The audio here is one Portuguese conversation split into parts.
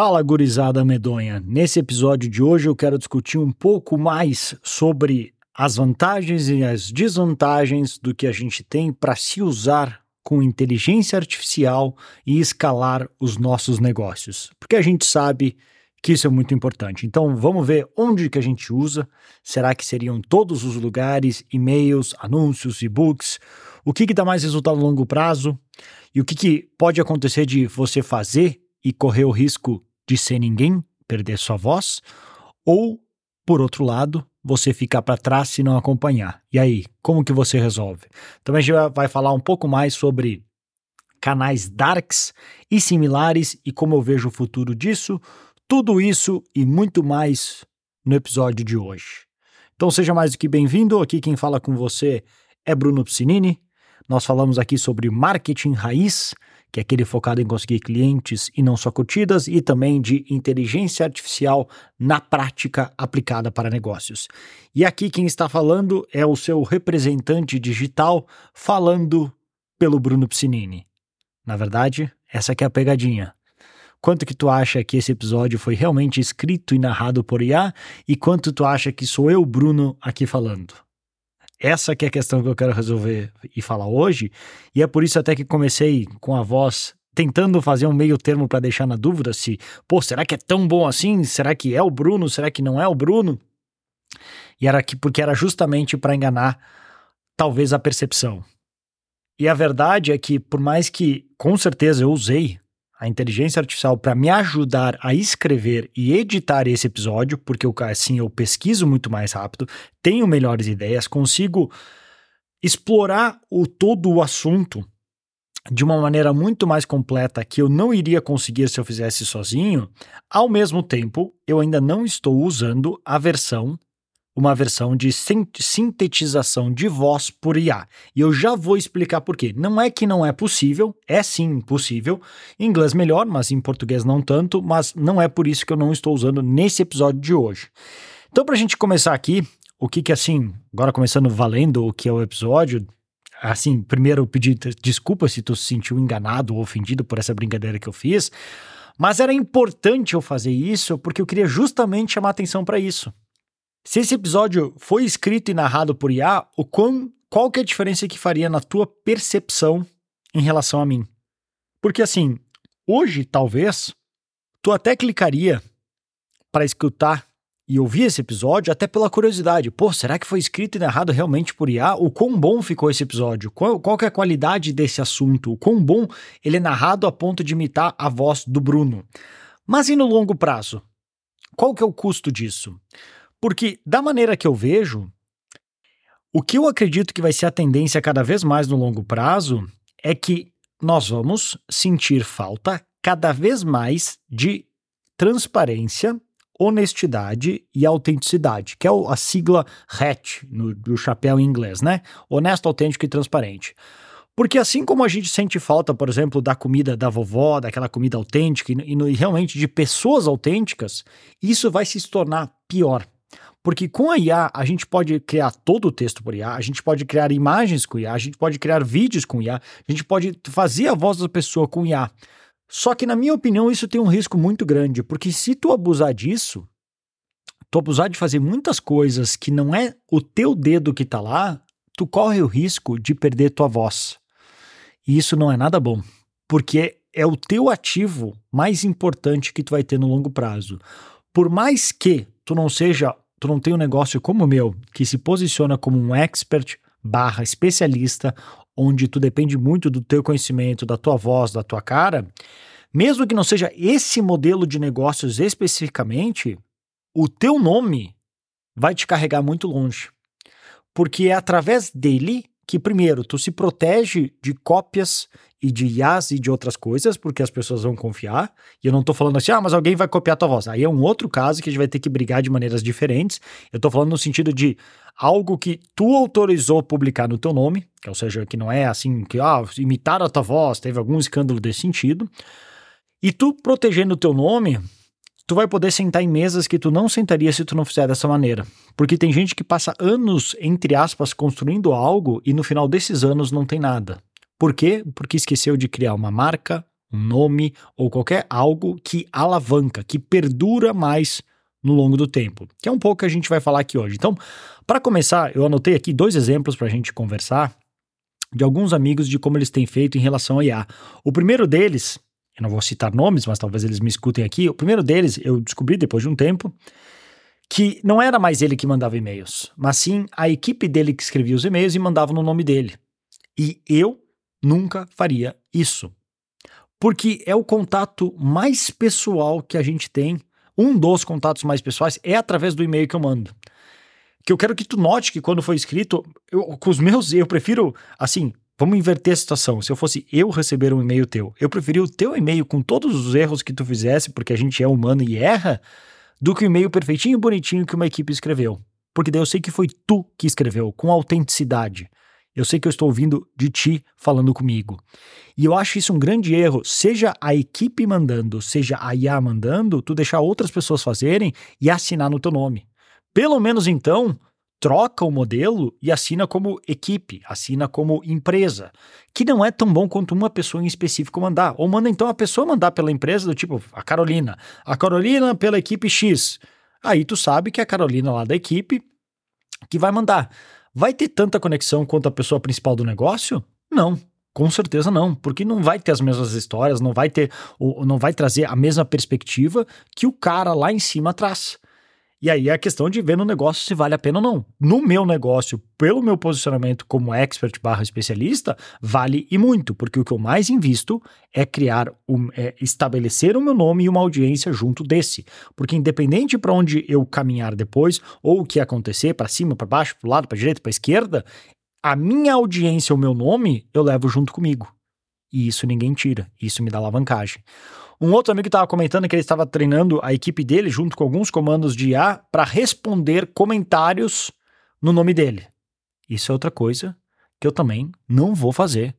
Fala, gurizada medonha. Nesse episódio de hoje eu quero discutir um pouco mais sobre as vantagens e as desvantagens do que a gente tem para se usar com inteligência artificial e escalar os nossos negócios. Porque a gente sabe que isso é muito importante. Então, vamos ver onde que a gente usa. Será que seriam todos os lugares, e-mails, anúncios, e-books? O que, que dá mais resultado a longo prazo? E o que, que pode acontecer de você fazer e correr o risco de ser ninguém, perder sua voz? Ou, por outro lado, você ficar para trás se não acompanhar. E aí, como que você resolve? Também a gente vai falar um pouco mais sobre canais darks e similares e como eu vejo o futuro disso. Tudo isso e muito mais no episódio de hoje. Então seja mais do que bem-vindo. Aqui quem fala com você é Bruno Piscinini. Nós falamos aqui sobre marketing raiz, que é aquele focado em conseguir clientes e não só curtidas, e também de inteligência artificial na prática aplicada para negócios. E aqui quem está falando é o seu representante digital falando pelo Bruno Piscinini. Na verdade, essa é a pegadinha. Quanto que tu acha que esse episódio foi realmente escrito e narrado por IA e quanto tu acha que sou eu, Bruno, aqui falando? Essa que é a questão que eu quero resolver e falar hoje, e é por isso até que comecei com a voz tentando fazer um meio termo para deixar na dúvida se, pô, será que é tão bom assim? Será que é o Bruno? Será que não é o Bruno? E era que porque era justamente para enganar talvez a percepção. E a verdade é que por mais que com certeza eu usei a inteligência artificial para me ajudar a escrever e editar esse episódio, porque eu, assim eu pesquiso muito mais rápido, tenho melhores ideias, consigo explorar o todo o assunto de uma maneira muito mais completa que eu não iria conseguir se eu fizesse sozinho. Ao mesmo tempo, eu ainda não estou usando a versão uma versão de sintetização de voz por IA. E eu já vou explicar por quê. Não é que não é possível, é sim possível. Em inglês melhor, mas em português não tanto, mas não é por isso que eu não estou usando nesse episódio de hoje. Então, para a gente começar aqui, o que que assim, agora começando valendo o que é o episódio, assim, primeiro eu pedi desculpa se tu se sentiu enganado ou ofendido por essa brincadeira que eu fiz, mas era importante eu fazer isso porque eu queria justamente chamar atenção para isso. Se esse episódio foi escrito e narrado por IA, o quão, qual que é a diferença que faria na tua percepção em relação a mim? Porque assim, hoje talvez tu até clicaria para escutar e ouvir esse episódio até pela curiosidade. Pô, será que foi escrito e narrado realmente por IA? O quão bom ficou esse episódio? Qual, qual que é a qualidade desse assunto? O quão bom ele é narrado a ponto de imitar a voz do Bruno? Mas e no longo prazo? Qual que é o custo disso? Porque, da maneira que eu vejo, o que eu acredito que vai ser a tendência cada vez mais no longo prazo é que nós vamos sentir falta cada vez mais de transparência, honestidade e autenticidade, que é a sigla HAT no, chapéu em inglês, né? Honesto, autêntico e transparente. Porque assim como a gente sente falta, por exemplo, da comida da vovó, daquela comida autêntica e, e realmente de pessoas autênticas, isso vai se tornar pior. Porque com a IA, a gente pode criar todo o texto por IA, a gente pode criar imagens com IA, a gente pode criar vídeos com IA, a gente pode fazer a voz da pessoa com IA. Só que, na minha opinião, isso tem um risco muito grande, porque se tu abusar disso, tu abusar de fazer muitas coisas que não é o teu dedo que tá lá, tu corre o risco de perder tua voz. E isso não é nada bom, porque é o teu ativo mais importante que tu vai ter no longo prazo. Por mais que tu não seja tu não tem um negócio como o meu, que se posiciona como um expert barra especialista, onde tu depende muito do teu conhecimento, da tua voz, da tua cara, mesmo que não seja esse modelo de negócios especificamente, o teu nome vai te carregar muito longe. Porque é através dele que, primeiro, tu se protege de cópias e de IAs e de outras coisas, porque as pessoas vão confiar. E eu não tô falando assim, ah, mas alguém vai copiar tua voz. Aí é um outro caso que a gente vai ter que brigar de maneiras diferentes. Eu tô falando no sentido de algo que tu autorizou publicar no teu nome, ou seja, que não é assim, que ah, imitaram a tua voz, teve algum escândalo desse sentido. E tu protegendo o teu nome, tu vai poder sentar em mesas que tu não sentaria se tu não fizer dessa maneira. Porque tem gente que passa anos, entre aspas, construindo algo e no final desses anos não tem nada. Por quê? Porque esqueceu de criar uma marca, um nome ou qualquer algo que alavanca, que perdura mais no longo do tempo, que é um pouco que a gente vai falar aqui hoje. Então, para começar, eu anotei aqui dois exemplos para a gente conversar de alguns amigos de como eles têm feito em relação a IA. O primeiro deles, eu não vou citar nomes, mas talvez eles me escutem aqui. O primeiro deles, eu descobri depois de um tempo, que não era mais ele que mandava e-mails, mas sim a equipe dele que escrevia os e-mails e mandava no nome dele. E eu nunca faria isso. Porque é o contato mais pessoal que a gente tem, um dos contatos mais pessoais é através do e-mail que eu mando. Que eu quero que tu note que quando foi escrito, eu, com os meus, eu prefiro, assim, vamos inverter a situação. Se eu fosse eu receber um e-mail teu, eu preferia o teu e-mail com todos os erros que tu fizesse, porque a gente é humano e erra, do que o e-mail perfeitinho e bonitinho que uma equipe escreveu. Porque daí eu sei que foi tu que escreveu, com autenticidade. Eu sei que eu estou ouvindo de ti falando comigo. E eu acho isso um grande erro, seja a equipe mandando, seja a IA mandando, tu deixar outras pessoas fazerem e assinar no teu nome. Pelo menos então, troca o modelo e assina como equipe, assina como empresa, que não é tão bom quanto uma pessoa em específico mandar. Ou manda então a pessoa mandar pela empresa do tipo a Carolina, a Carolina pela equipe X. Aí tu sabe que é a Carolina lá da equipe que vai mandar. Vai ter tanta conexão quanto a pessoa principal do negócio? Não. Com certeza não, porque não vai ter as mesmas histórias, não vai ter, não vai trazer a mesma perspectiva que o cara lá em cima traz. E aí é a questão de ver no negócio se vale a pena ou não. No meu negócio, pelo meu posicionamento como expert barra especialista, vale e muito, porque o que eu mais invisto é criar, um, é estabelecer o meu nome e uma audiência junto desse. Porque independente para onde eu caminhar depois, ou o que acontecer, para cima, para baixo, para lado, para direita, para esquerda, a minha audiência, o meu nome, eu levo junto comigo. E isso ninguém tira, isso me dá alavancagem. Um outro amigo estava comentando que ele estava treinando a equipe dele junto com alguns comandos de IA para responder comentários no nome dele. Isso é outra coisa que eu também não vou fazer,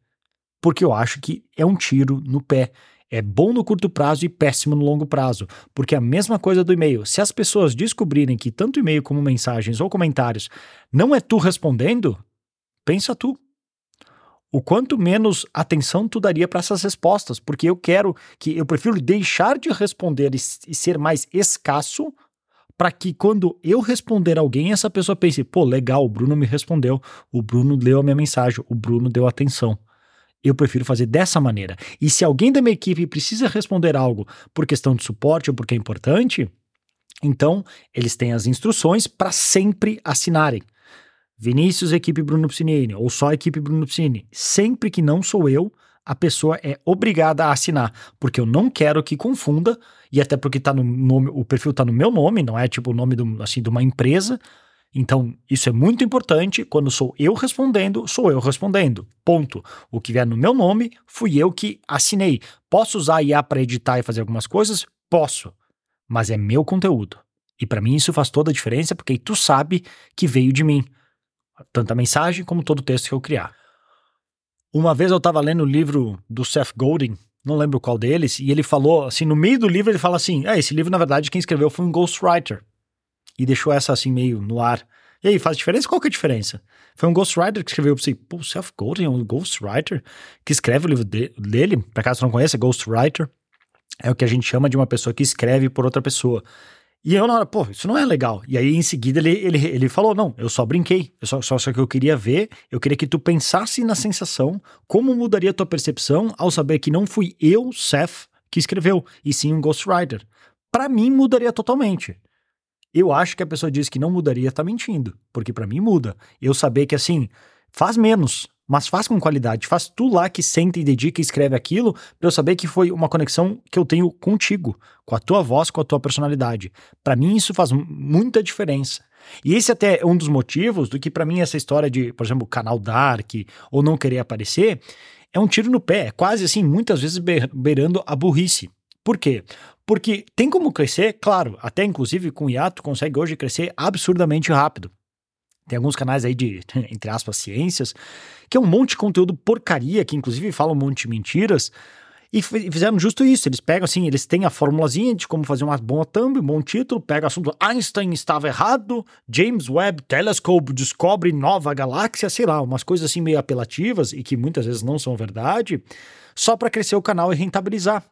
porque eu acho que é um tiro no pé. É bom no curto prazo e péssimo no longo prazo, porque é a mesma coisa do e-mail. Se as pessoas descobrirem que tanto e-mail como mensagens ou comentários não é tu respondendo, pensa tu o quanto menos atenção tu daria para essas respostas, porque eu quero que eu prefiro deixar de responder e, e ser mais escasso para que quando eu responder alguém, essa pessoa pense, pô, legal, o Bruno me respondeu, o Bruno leu a minha mensagem, o Bruno deu atenção. Eu prefiro fazer dessa maneira. E se alguém da minha equipe precisa responder algo por questão de suporte ou porque é importante, então eles têm as instruções para sempre assinarem. Vinícius, equipe Bruno Piscinini, ou só equipe Bruno Piscini. Sempre que não sou eu, a pessoa é obrigada a assinar, porque eu não quero que confunda, e até porque tá no nome, o perfil está no meu nome, não é tipo o nome do, assim, de uma empresa. Então, isso é muito importante. Quando sou eu respondendo, sou eu respondendo. Ponto. O que vier no meu nome, fui eu que assinei. Posso usar a IA para editar e fazer algumas coisas? Posso. Mas é meu conteúdo. E para mim isso faz toda a diferença, porque tu sabe que veio de mim tanto a mensagem como todo o texto que eu criar. Uma vez eu estava lendo o livro do Seth Godin, não lembro qual deles, e ele falou, assim, no meio do livro ele fala assim, ah, esse livro na verdade quem escreveu foi um ghostwriter, e deixou essa assim meio no ar. E aí, faz diferença? Qual que é a diferença? Foi um ghostwriter que escreveu, assim, pô, Seth Godin é um ghostwriter que escreve o livro de, dele, pra caso você não conheça, ghostwriter, é o que a gente chama de uma pessoa que escreve por outra pessoa. E eu na hora, pô, isso não é legal. E aí em seguida ele, ele, ele falou: não, eu só brinquei. Eu só, só, só que eu queria ver, eu queria que tu pensasse na sensação, como mudaria a tua percepção ao saber que não fui eu, Seth, que escreveu, e sim um ghostwriter. Para mim mudaria totalmente. Eu acho que a pessoa diz que não mudaria, tá mentindo. Porque para mim muda. Eu saber que assim, faz menos, mas faz com qualidade. Faz tu lá que senta e dedica e escreve aquilo, para eu saber que foi uma conexão que eu tenho contigo, com a tua voz, com a tua personalidade. Para mim isso faz muita diferença. E esse até é um dos motivos do que para mim essa história de, por exemplo, canal Dark ou não querer aparecer, é um tiro no pé, é quase assim, muitas vezes beirando a burrice. Por quê? Porque tem como crescer, claro, até inclusive com o hiato consegue hoje crescer absurdamente rápido. Tem alguns canais aí de, entre aspas, ciências, que é um monte de conteúdo porcaria, que inclusive fala um monte de mentiras. E fizeram justo isso. Eles pegam assim, eles têm a formulazinha de como fazer uma boa thumb, um bom título, pega o assunto Einstein estava errado, James Webb Telescope descobre nova galáxia, sei lá, umas coisas assim meio apelativas e que muitas vezes não são verdade, só para crescer o canal e rentabilizar.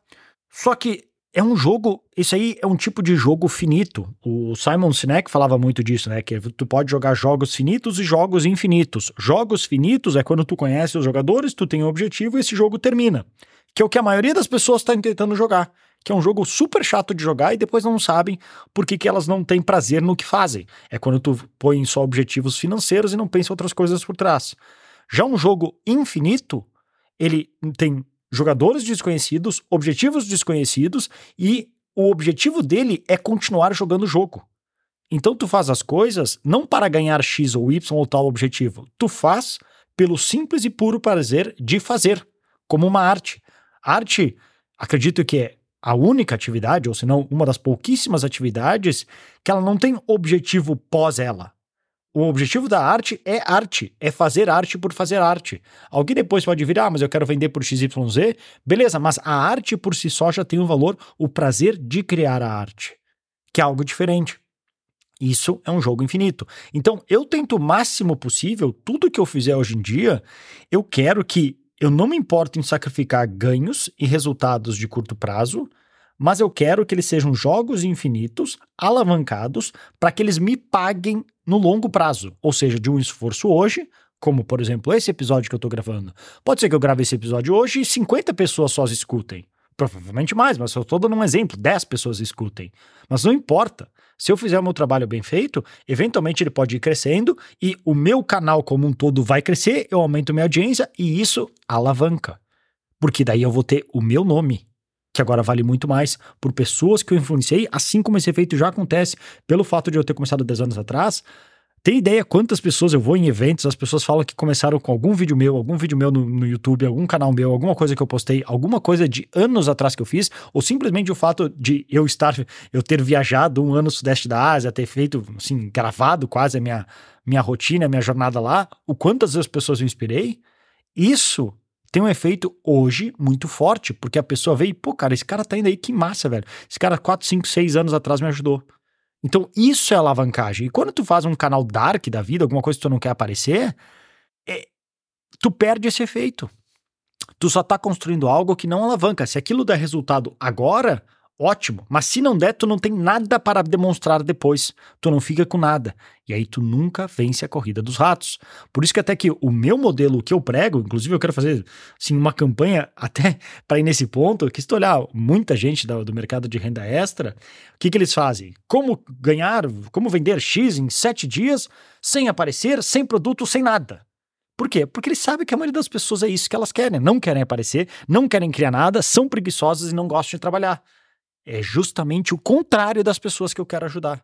Só que é um jogo, isso aí é um tipo de jogo finito. O Simon Sinek falava muito disso, né? Que tu pode jogar jogos finitos e jogos infinitos. Jogos finitos é quando tu conhece os jogadores, tu tem um objetivo e esse jogo termina. Que é o que a maioria das pessoas está tentando jogar. Que é um jogo super chato de jogar e depois não sabem por que, que elas não têm prazer no que fazem. É quando tu põe só objetivos financeiros e não pensa outras coisas por trás. Já um jogo infinito, ele tem jogadores desconhecidos, objetivos desconhecidos e o objetivo dele é continuar jogando o jogo. Então tu faz as coisas não para ganhar X ou Y ou tal objetivo. Tu faz pelo simples e puro prazer de fazer, como uma arte. Arte, acredito que é a única atividade, ou se não, uma das pouquíssimas atividades que ela não tem objetivo pós ela. O objetivo da arte é arte, é fazer arte por fazer arte. Alguém depois pode vir, ah, mas eu quero vender por XYZ. Beleza, mas a arte por si só já tem um valor, o prazer de criar a arte, que é algo diferente. Isso é um jogo infinito. Então, eu tento o máximo possível, tudo que eu fizer hoje em dia, eu quero que eu não me importo em sacrificar ganhos e resultados de curto prazo, mas eu quero que eles sejam jogos infinitos, alavancados, para que eles me paguem no longo prazo, ou seja, de um esforço hoje, como por exemplo esse episódio que eu estou gravando. Pode ser que eu grave esse episódio hoje e 50 pessoas só escutem. Provavelmente mais, mas eu estou dando um exemplo, 10 pessoas escutem. Mas não importa. Se eu fizer o meu trabalho bem feito, eventualmente ele pode ir crescendo e o meu canal como um todo vai crescer, eu aumento minha audiência e isso alavanca. Porque daí eu vou ter o meu nome que agora vale muito mais por pessoas que eu influenciei, assim como esse efeito já acontece pelo fato de eu ter começado 10 anos atrás. Tem ideia quantas pessoas eu vou em eventos, as pessoas falam que começaram com algum vídeo meu, algum vídeo meu no, no, YouTube, algum canal meu, alguma coisa que eu postei, alguma coisa de anos atrás que eu fiz, ou simplesmente o fato de eu estar, eu ter viajado um ano no sudeste da Ásia, ter feito, assim, gravado quase a minha, minha rotina, a minha jornada lá, o quantas as pessoas eu inspirei, isso tem um efeito hoje muito forte, porque a pessoa vê e, pô, cara, esse cara tá indo aí, que massa, velho. Esse cara 4, 5, 6 anos atrás me ajudou. Então, isso é alavancagem. E quando tu faz um canal dark da vida, alguma coisa que tu não quer aparecer, é, tu perde esse efeito. Tu só tá construindo algo que não alavanca. Se aquilo der resultado agora, ótimo. Mas se não der, tu não tem nada para demonstrar depois. Tu não fica com nada. E aí tu nunca vence a corrida dos ratos. Por isso que até que o meu modelo que eu prego, inclusive eu quero fazer assim, uma campanha até para ir nesse ponto, que se tu olhar muita gente do, do mercado de renda extra, o que, que eles fazem? Como ganhar, como vender X em sete dias sem aparecer, sem produto, sem nada. Por quê? Porque eles sabem que a maioria das pessoas é isso que elas querem. Não querem aparecer, não querem criar nada, são preguiçosas e não gostam de trabalhar é justamente o contrário das pessoas que eu quero ajudar.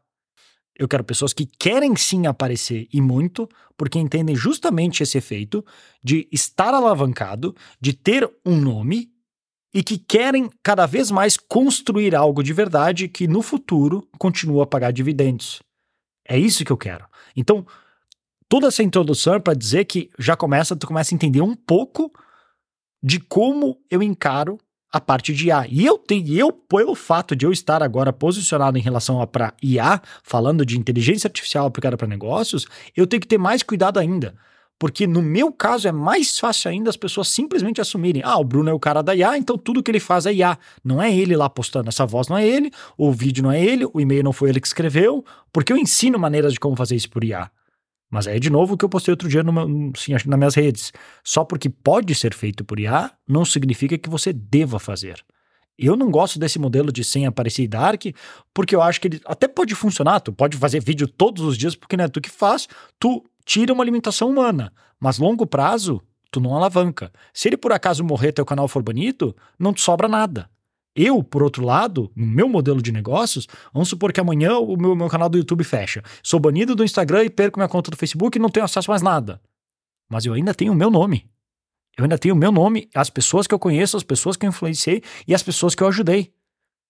Eu quero pessoas que querem sim aparecer e muito, porque entendem justamente esse efeito de estar alavancado, de ter um nome e que querem cada vez mais construir algo de verdade que no futuro continua a pagar dividendos. É isso que eu quero. Então, toda essa introdução é para dizer que já começa, tu começa a entender um pouco de como eu encaro a parte de IA. E eu tenho, eu, pelo fato de eu estar agora posicionado em relação a para IA, falando de inteligência artificial aplicada para negócios, eu tenho que ter mais cuidado ainda. Porque no meu caso é mais fácil ainda as pessoas simplesmente assumirem: ah, o Bruno é o cara da IA, então tudo que ele faz é IA. Não é ele lá postando, essa voz não é ele, o vídeo não é ele, o e-mail não foi ele que escreveu, porque eu ensino maneiras de como fazer isso por IA. Mas é de novo o que eu postei outro dia nas minhas redes. Só porque pode ser feito por IA, não significa que você deva fazer. Eu não gosto desse modelo de sem aparecer dark, porque eu acho que ele até pode funcionar, tu pode fazer vídeo todos os dias, porque não é tu que faz, tu tira uma alimentação humana, mas longo prazo, tu não alavanca. Se ele por acaso morrer teu canal for bonito, não te sobra nada. Eu, por outro lado, no meu modelo de negócios, vamos supor que amanhã o meu, meu canal do YouTube fecha. Sou banido do Instagram e perco minha conta do Facebook e não tenho acesso a mais nada. Mas eu ainda tenho o meu nome. Eu ainda tenho o meu nome, as pessoas que eu conheço, as pessoas que eu influenciei e as pessoas que eu ajudei.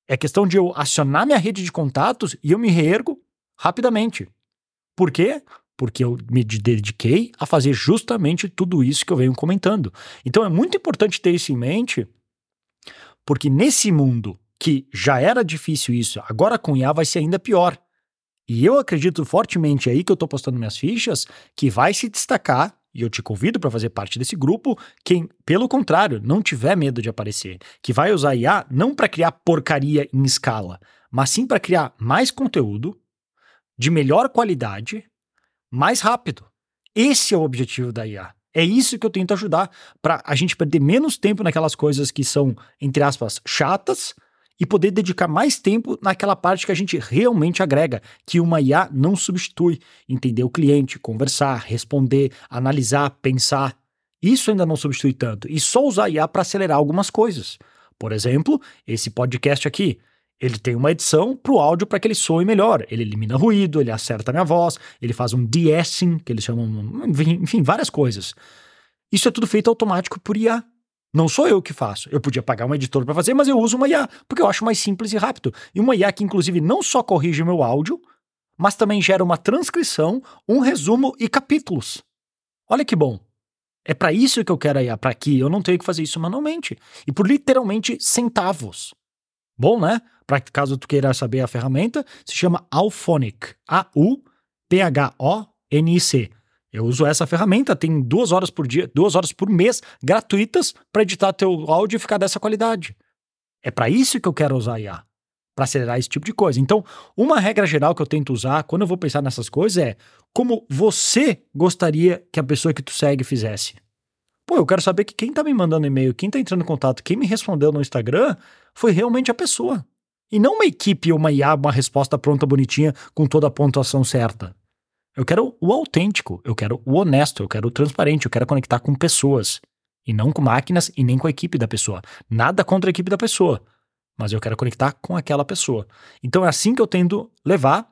É questão de eu acionar minha rede de contatos e eu me reergo rapidamente. Por quê? Porque eu me dediquei a fazer justamente tudo isso que eu venho comentando. Então é muito importante ter isso em mente Porque nesse mundo que já era difícil isso, agora com IA vai ser ainda pior. E eu acredito fortemente aí que eu estou postando minhas fichas que vai se destacar e eu te convido para fazer parte desse grupo, quem, pelo contrário, não tiver medo de aparecer, que vai usar IA não para criar porcaria em escala, mas sim para criar mais conteúdo de melhor qualidade, mais rápido. Esse é o objetivo da IA. É isso que eu tento ajudar para a gente perder menos tempo naquelas coisas que são, entre aspas, chatas e poder dedicar mais tempo naquela parte que a gente realmente agrega, que uma IA não substitui. Entender o cliente, conversar, responder, analisar, pensar. Isso ainda não substitui tanto. E só usar IA para acelerar algumas coisas. Por exemplo, esse podcast aqui. Ele tem uma edição para o áudio para que ele soe melhor. Ele elimina ruído, ele acerta minha voz, ele faz um de-essing, que eles chamam, enfim, várias coisas. Isso é tudo feito automático por IA. Não sou eu que faço. Eu podia pagar um editor para fazer, mas eu uso uma IA, porque eu acho mais simples e rápido. E uma IA que, inclusive, não só corrige meu áudio, mas também gera uma transcrição, um resumo e capítulos. Olha que bom. É para isso que eu quero a IA, para que eu não tenha que fazer isso manualmente. E por literalmente centavos. Bom, né? Para caso tu queira saber a ferramenta, se chama Alphonic. A-U-P-H-O-N-I-C. Eu uso essa ferramenta, tem duas horas por dia, duas horas por mês gratuitas para editar teu áudio e ficar dessa qualidade. É para isso que eu quero usar IA, para acelerar esse tipo de coisa. Então, uma regra geral que eu tento usar quando eu vou pensar nessas coisas é como você gostaria que a pessoa que tu segue fizesse. Pô, eu quero saber que quem tá me mandando e-mail, quem tá entrando em contato, quem me respondeu no Instagram foi realmente a pessoa. E não uma equipe ou uma IA, uma resposta pronta, bonitinha, com toda a pontuação certa. Eu quero o autêntico, eu quero o honesto, eu quero o transparente, eu quero conectar com pessoas. E não com máquinas e nem com a equipe da pessoa. Nada contra a equipe da pessoa. Mas eu quero conectar com aquela pessoa. Então é assim que eu tendo levar,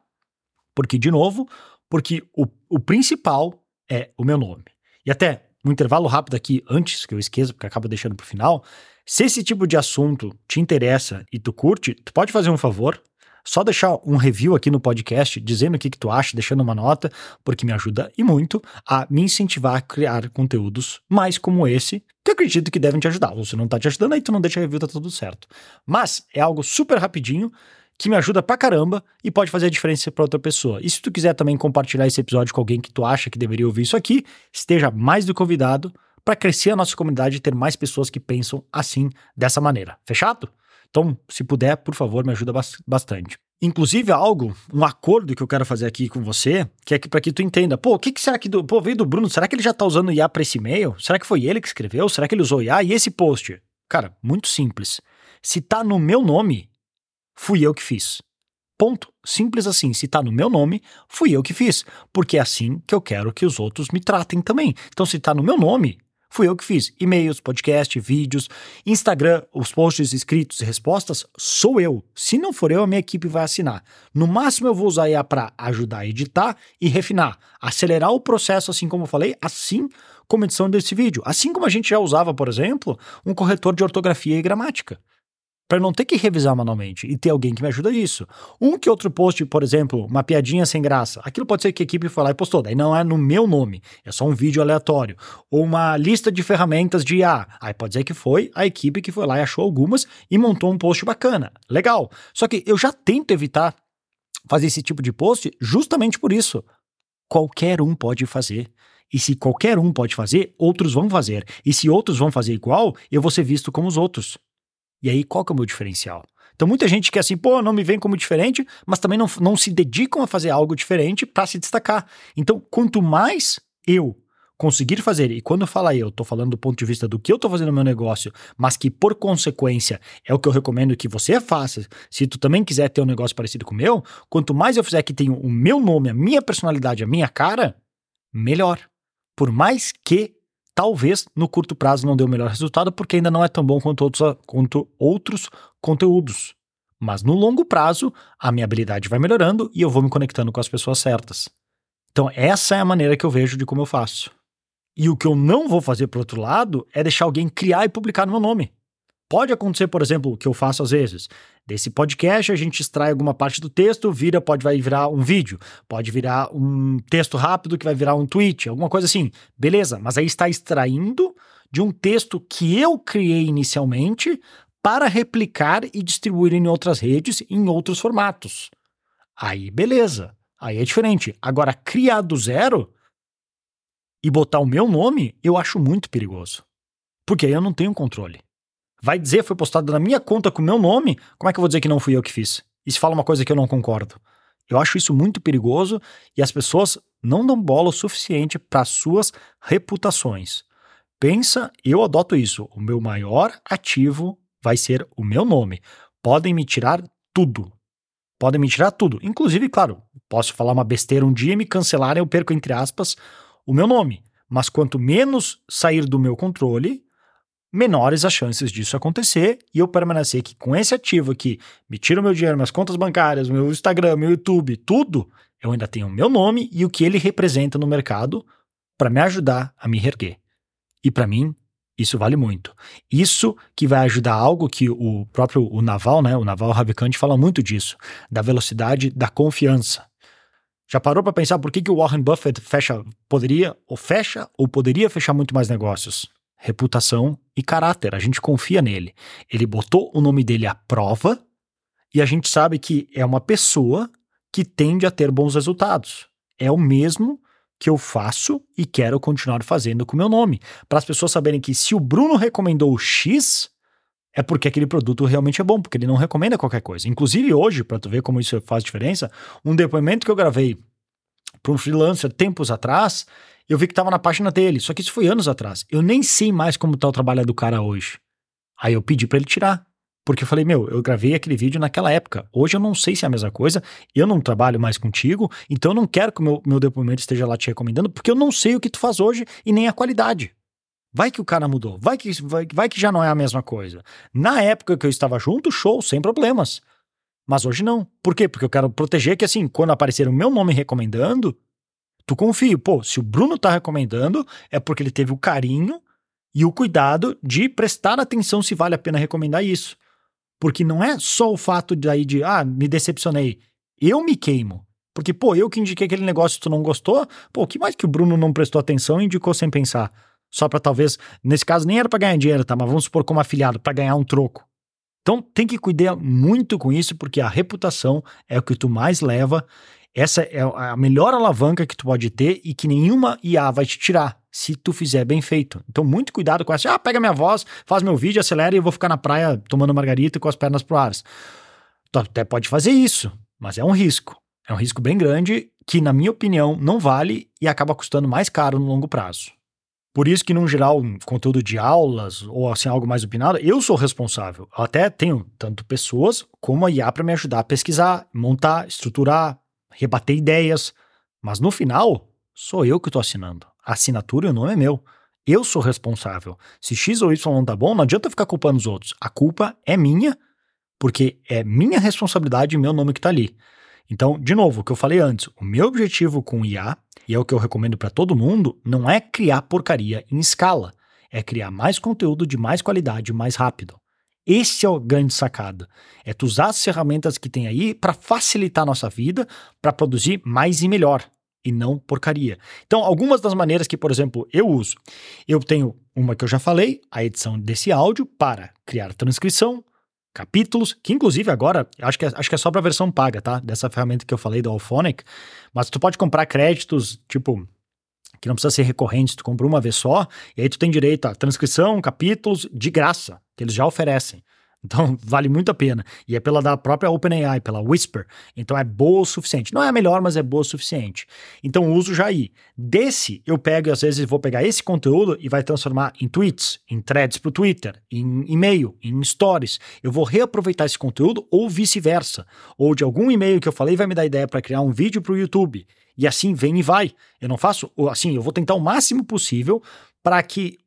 porque, de novo, porque o, o principal é o meu nome. E até um intervalo rápido aqui, antes que eu esqueça, porque acaba deixando pro final. Se esse tipo de assunto te interessa e tu curte, tu pode fazer um favor, só deixar um review aqui no podcast dizendo o que, que tu acha, deixando uma nota, porque me ajuda e muito a me incentivar a criar conteúdos mais como esse, que eu acredito que devem te ajudar. Ou se não tá te ajudando, aí tu não deixa review, tá tudo certo. Mas é algo super rapidinho que me ajuda pra caramba e pode fazer a diferença para outra pessoa. E se tu quiser também compartilhar esse episódio com alguém que tu acha que deveria ouvir isso aqui, esteja mais do convidado para crescer a nossa comunidade e ter mais pessoas que pensam assim, dessa maneira. Fechado? Então, se puder, por favor, me ajuda bastante. Inclusive, algo, um acordo que eu quero fazer aqui com você, que é que para que tu entenda, pô, o que, que será que do, pô, veio do Bruno? Será que ele já tá usando IA para esse e-mail? Será que foi ele que escreveu? Será que ele usou IA? E esse post? Cara, muito simples. Se tá no meu nome, fui eu que fiz. Ponto. Simples assim. Se tá no meu nome, fui eu que fiz. Porque é assim que eu quero que os outros me tratem também. Então, se tá no meu nome, Fui eu que fiz. E-mails, podcast, vídeos, Instagram, os posts escritos e respostas, sou eu. Se não for eu, a minha equipe vai assinar. No máximo, eu vou usar IA para ajudar a editar e refinar, acelerar o processo, assim como eu falei, assim como edição desse vídeo. Assim como a gente já usava, por exemplo, um corretor de ortografia e gramática para não ter que revisar manualmente e ter alguém que me ajuda nisso. Um que outro post, por exemplo, uma piadinha sem graça, aquilo pode ser que a equipe foi lá e postou, daí não é no meu nome, é só um vídeo aleatório. Ou uma lista de ferramentas de IA, aí pode ser que foi a equipe que foi lá e achou algumas e montou um post bacana. Legal. Só que eu já tento evitar fazer esse tipo de post justamente por isso. Qualquer um pode fazer. E se qualquer um pode fazer, outros vão fazer. E se outros vão fazer igual, eu vou ser visto como os outros. E aí, qual que é o meu diferencial? Então, muita gente que assim, pô, não me vem como diferente, mas também não, não se dedicam a fazer algo diferente para se destacar. Então, quanto mais eu conseguir fazer, e quando eu falo eu, tô falando do ponto de vista do que eu tô fazendo no meu negócio, mas que por consequência é o que eu recomendo que você faça, se tu também quiser ter um negócio parecido com o meu, quanto mais eu fizer que tenha o meu nome, a minha personalidade, a minha cara, melhor. Por mais que talvez no curto prazo não dê o melhor resultado, porque ainda não é tão bom quanto outros, quanto outros conteúdos. Mas no longo prazo, a minha habilidade vai melhorando e eu vou me conectando com as pessoas certas. Então, essa é a maneira que eu vejo de como eu faço. E o que eu não vou fazer, por outro lado, é deixar alguém criar e publicar no meu nome. Pode acontecer, por exemplo, o que eu faço às vezes. Desse podcast, a gente extrai alguma parte do texto, vira, pode vai virar um vídeo, pode virar um texto rápido que vai virar um tweet, alguma coisa assim. Beleza, mas aí está extraindo de um texto que eu criei inicialmente para replicar e distribuir em outras redes, em outros formatos. Aí, beleza. Aí é diferente. Agora, criar do zero e botar o meu nome, eu acho muito perigoso. Porque aí eu não tenho controle. Vai dizer foi postado na minha conta com o meu nome, como é que eu vou dizer que não fui eu que fiz? E se fala uma coisa que eu não concordo? Eu acho isso muito perigoso e as pessoas não dão bola o suficiente para suas reputações. Pensa, eu adoto isso. O meu maior ativo vai ser o meu nome. Podem me tirar tudo. Podem me tirar tudo. Inclusive, claro, posso falar uma besteira um dia e me cancelarem, eu perco, entre aspas, o meu nome. Mas quanto menos sair do meu controle, menores as chances disso acontecer e eu permanecer aqui com esse ativo aqui, me tira o meu dinheiro, minhas contas bancárias, meu Instagram, meu YouTube, tudo, eu ainda tenho o meu nome e o que ele representa no mercado para me ajudar a me reerguer. E para mim, isso vale muito. Isso que vai ajudar algo que o próprio o Naval, né, o Naval Ravikant fala muito disso, da velocidade da confiança. Já parou para pensar por que, que o Warren Buffett fecha, poderia ou fecha ou poderia fechar muito mais negócios? Reputação e caráter. A gente confia nele. Ele botou o nome dele à prova e a gente sabe que é uma pessoa que tende a ter bons resultados. É o mesmo que eu faço e quero continuar fazendo com o meu nome. Para as pessoas saberem que se o Bruno recomendou o X, é porque aquele produto realmente é bom, porque ele não recomenda qualquer coisa. Inclusive hoje, para tu ver como isso faz diferença, um depoimento que eu gravei para um freelancer tempos atrás, eu vi que estava na página dele, só que isso foi anos atrás. Eu nem sei mais como tá o trabalho do cara hoje. Aí eu pedi para ele tirar. Porque eu falei, meu, eu gravei aquele vídeo naquela época. Hoje eu não sei se é a mesma coisa, eu não trabalho mais contigo, então eu não quero que o meu, meu depoimento esteja lá te recomendando, porque eu não sei o que tu faz hoje e nem a qualidade. Vai que o cara mudou, vai que, vai, vai que já não é a mesma coisa. Na época que eu estava junto, show, sem problemas. Mas hoje não. Por quê? Porque eu quero proteger que, assim, quando aparecer o meu nome recomendando, tu confia. Pô, se o Bruno tá recomendando, é porque ele teve o carinho e o cuidado de prestar atenção se vale a pena recomendar isso. Porque não é só o fato de aí de, ah, me decepcionei. Eu me queimo. Porque, pô, eu que indiquei aquele negócio e tu não gostou, pô, que mais que o Bruno não prestou atenção e indicou sem pensar? Só para talvez, nesse caso nem era para ganhar dinheiro, tá? Mas vamos supor como afiliado, para ganhar um troco. Então tem que cuidar muito com isso, porque a reputação é o que tu mais leva essa é a melhor alavanca que tu pode ter e que nenhuma IA vai te tirar se tu fizer bem feito. Então, muito cuidado com essa. Ah, pega minha voz, faz meu vídeo, acelera e eu vou ficar na praia tomando margarita com as pernas pro ar. Tu até pode fazer isso, mas é um risco. É um risco bem grande que, na minha opinião, não vale e acaba custando mais caro no longo prazo. Por isso que, no geral, conteúdo de aulas ou assim algo mais opinado, eu sou responsável. Eu até tenho tanto pessoas como a IA para me ajudar a pesquisar, montar, estruturar, rebater ideias, mas no final, sou eu que estou assinando. A assinatura e o nome é meu. Eu sou responsável. Se X ou Y não tá bom, não adianta ficar culpando os outros. A culpa é minha, porque é minha responsabilidade e meu nome que está ali. Então, de novo, o que eu falei antes, o meu objetivo com IA, e é o que eu recomendo para todo mundo, não é criar porcaria em escala, é criar mais conteúdo de mais qualidade mais rápido. Esse é o grande sacada. É tu usar as ferramentas que tem aí para facilitar a nossa vida, para produzir mais e melhor e não porcaria. Então, algumas das maneiras que, por exemplo, eu uso. Eu tenho uma que eu já falei, a edição desse áudio para criar transcrição, capítulos, que inclusive agora, acho que é, acho que é só para a versão paga, tá? Dessa ferramenta que eu falei do Alphonic, mas tu pode comprar créditos, tipo, que não precisa ser recorrente, tu compra uma vez só, e aí tu tem direito a transcrição, capítulos de graça, que eles já oferecem. Então vale muito a pena. E é pela da própria OpenAI, pela Whisper. Então é boa o suficiente. Não é a melhor, mas é boa o suficiente. Então uso já aí. Desse, eu pego e às vezes vou pegar esse conteúdo e vai transformar em tweets, em threads para o Twitter, em e-mail, em stories. Eu vou reaproveitar esse conteúdo ou vice-versa. Ou de algum e-mail que eu falei vai me dar ideia para criar um vídeo para o YouTube. E assim vem e vai. Eu não faço, assim, eu vou tentar o máximo possível para que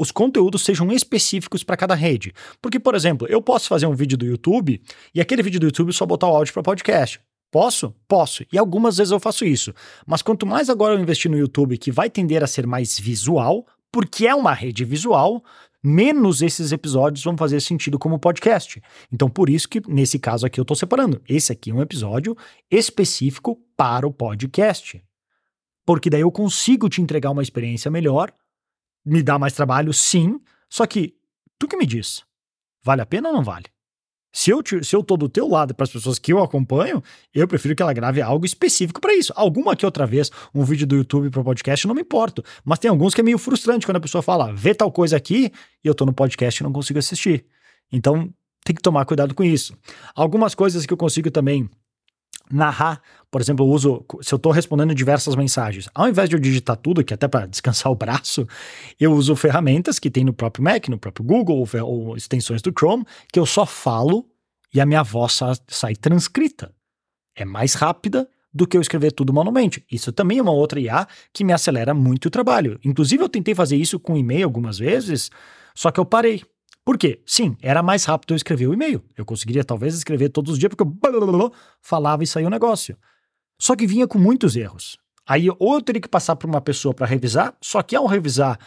os conteúdos sejam específicos para cada rede. Porque, por exemplo, eu posso fazer um vídeo do YouTube e aquele vídeo do YouTube só botar o áudio para podcast. Posso? Posso. E algumas vezes eu faço isso. Mas quanto mais agora eu investir no YouTube, que vai tender a ser mais visual, porque é uma rede visual, menos esses episódios vão fazer sentido como podcast. Então, por isso que nesse caso aqui eu estou separando. Esse aqui é um episódio específico para o podcast. Porque daí eu consigo te entregar uma experiência melhor, me dá mais trabalho, sim, só que tu que me diz. Vale a pena ou não vale? Se eu, se eu tô do teu lado para as pessoas que eu acompanho, eu prefiro que ela grave algo específico para isso. Alguma que outra vez, um vídeo do YouTube para podcast, não me importo. Mas tem alguns que é meio frustrante quando a pessoa fala, vê tal coisa aqui, e eu tô no podcast e não consigo assistir. Então, tem que tomar cuidado com isso. Algumas coisas que eu consigo também narrar, por exemplo, eu uso, se eu estou respondendo diversas mensagens, ao invés de eu digitar tudo, que é até para descansar o braço, eu uso ferramentas que tem no próprio Mac, no próprio Google, ou, ou extensões do Chrome, que eu só falo e a minha voz sai transcrita. É mais rápida do que eu escrever tudo manualmente. Isso também é uma outra IA que me acelera muito o trabalho. Inclusive, eu tentei fazer isso com e-mail algumas vezes, só que eu parei. Por quê? Sim, era mais rápido eu escrever o e-mail. Eu conseguiria talvez escrever todos os dias, porque eu falava e saía o negócio. Só que vinha com muitos erros. Aí ou eu teria que passar para uma pessoa para revisar, só que ao revisar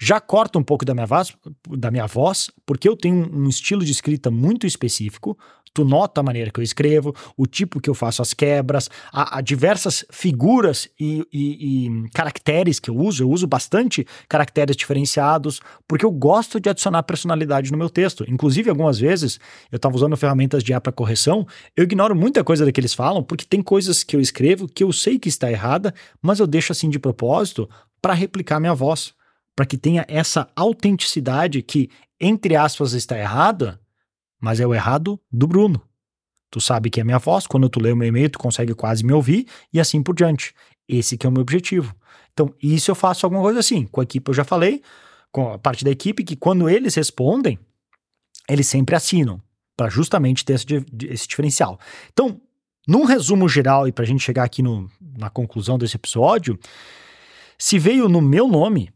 já corta um pouco da minha voz, da minha voz, porque eu tenho um estilo de escrita muito específico. Tu nota a maneira que eu escrevo, o tipo que eu faço as quebras, a, a diversas figuras e, e, e, caracteres que eu uso. Eu uso bastante caracteres diferenciados, porque eu gosto de adicionar personalidade no meu texto. Inclusive, algumas vezes, eu estava usando ferramentas de IA para correção, eu ignoro muita coisa da que eles falam, porque tem coisas que eu escrevo que eu sei que está errada, mas eu deixo assim de propósito para replicar minha voz para que tenha essa autenticidade que, entre aspas, está errada, mas é o errado do Bruno. Tu sabe que é minha voz, quando tu lê o meu e-mail, tu consegue quase me ouvir e assim por diante. Esse que é o meu objetivo. Então, isso eu faço alguma coisa assim. Com a equipe eu já falei, com a parte da equipe, que quando eles respondem, eles sempre assinam, para justamente ter esse, esse, diferencial. Então, num resumo geral, e para a gente chegar aqui no, na conclusão desse episódio, se veio no meu nome,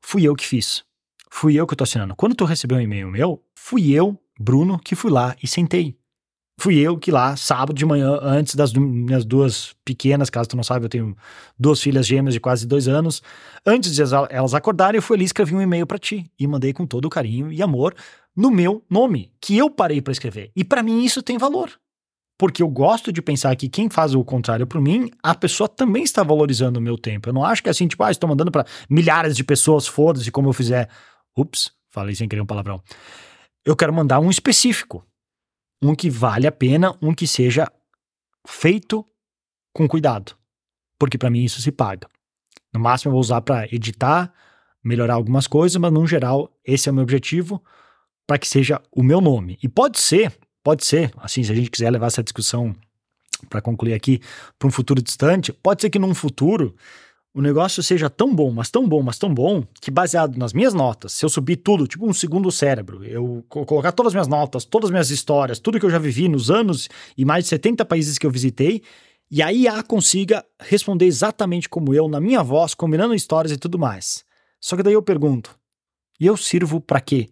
fui eu que fiz. Fui eu que estou assinando. Quando tu recebeu um e-mail meu, fui eu, Bruno, que fui lá e sentei. Fui eu que lá, sábado de manhã, antes das minhas duas pequenas, caso tu não saiba, eu tenho duas filhas gêmeas de quase dois anos. Antes de elas acordarem, eu fui ali e escrevi um e-mail para ti. E mandei com todo o carinho e amor no meu nome, que eu parei para escrever. E para mim isso tem valor porque eu gosto de pensar que quem faz o contrário por mim, a pessoa também está valorizando o meu tempo. Eu não acho que é assim, tipo, ah, estou mandando para milhares de pessoas, foda-se como eu fizer. Ups, falei sem querer um palavrão. Eu quero mandar um específico. Um que vale a pena, um que seja feito com cuidado. Porque para mim isso se paga. No máximo eu vou usar para editar, melhorar algumas coisas, mas no geral esse é o meu objetivo para que seja o meu nome. E pode ser Pode ser, assim, se a gente quiser levar essa discussão para concluir aqui para um futuro distante, pode ser que num futuro o negócio seja tão bom, mas tão bom, mas tão bom, que baseado nas minhas notas, se eu subir tudo, tipo um segundo cérebro, eu colocar todas as minhas notas, todas as minhas histórias, tudo que eu já vivi nos anos e mais de 70 países que eu visitei, e a IA consiga responder exatamente como eu, na minha voz, combinando histórias e tudo mais. Só que daí eu pergunto, e eu sirvo para quê?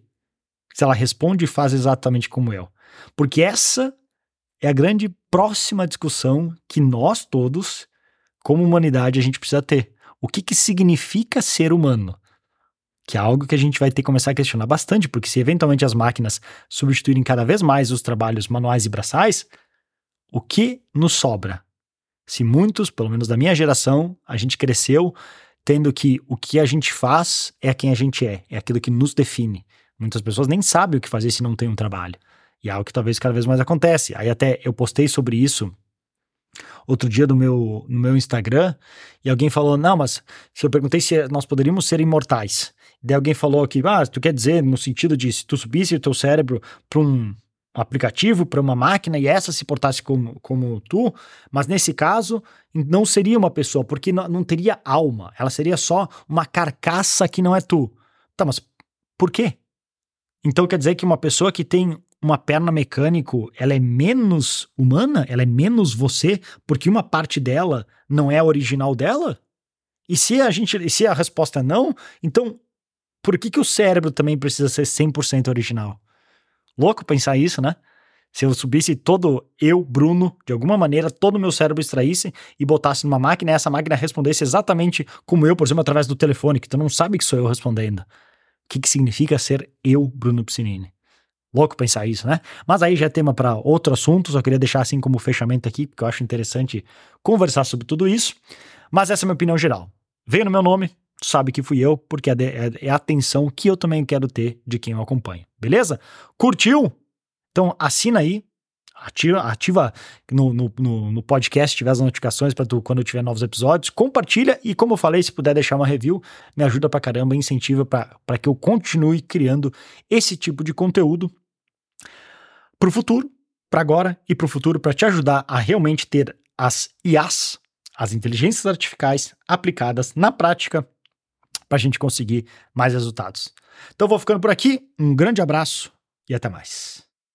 Se ela responde e faz exatamente como eu. Porque essa é a grande próxima discussão que nós todos, como humanidade, a gente precisa ter. O que, que significa ser humano? Que é algo que a gente vai ter que começar a questionar bastante, porque se eventualmente as máquinas substituírem cada vez mais os trabalhos manuais e braçais, o que nos sobra? Se muitos, pelo menos da minha geração, a gente cresceu tendo que o que a gente faz é quem a gente é, é aquilo que nos define. Muitas pessoas nem sabem o que fazer se não tem um trabalho. E é algo que talvez cada vez mais acontece. Aí até eu postei sobre isso outro dia no meu, no meu Instagram e alguém falou: Não, mas se eu perguntei se nós poderíamos ser imortais. Daí alguém falou que, ah, tu quer dizer no sentido de se tu subisse o teu cérebro para um aplicativo, para uma máquina e essa se portasse como, como tu, mas nesse caso não seria uma pessoa, porque não, não teria alma, ela seria só uma carcaça que não é tu. Tá, mas por quê? Então quer dizer que uma pessoa que tem uma perna mecânico, ela é menos humana? Ela é menos você porque uma parte dela não é original dela? E se a gente, se a resposta é não, então por que que o cérebro também precisa ser 100% original? Louco pensar isso, né? Se eu subisse todo eu, Bruno, de alguma maneira, todo o meu cérebro extraísse e botasse numa máquina e essa máquina respondesse exatamente como eu, por exemplo, através do telefone, que tu não sabe que sou eu respondendo. O que, que significa ser eu, Bruno Piscinini? Louco pensar isso, né? Mas aí já é tema para outro assunto, só queria deixar assim como fechamento aqui, porque eu acho interessante conversar sobre tudo isso. Mas essa é a minha opinião geral. Veio no meu nome, sabe que fui eu, porque é, é, é a atenção que eu também quero ter de quem eu acompanho. beleza? Curtiu? Então assina aí, ativa, ativa no, no, no, podcast, tiver as notificações para quando tiver novos episódios, compartilha e como eu falei, se puder deixar uma review, me ajuda pra caramba, incentiva para que eu continue criando esse tipo de conteúdo pro futuro, para agora e pro futuro, para te ajudar a realmente ter as IAs, as inteligências artificiais aplicadas na prática para a gente conseguir mais resultados. Então vou ficando por aqui, um grande abraço e até mais.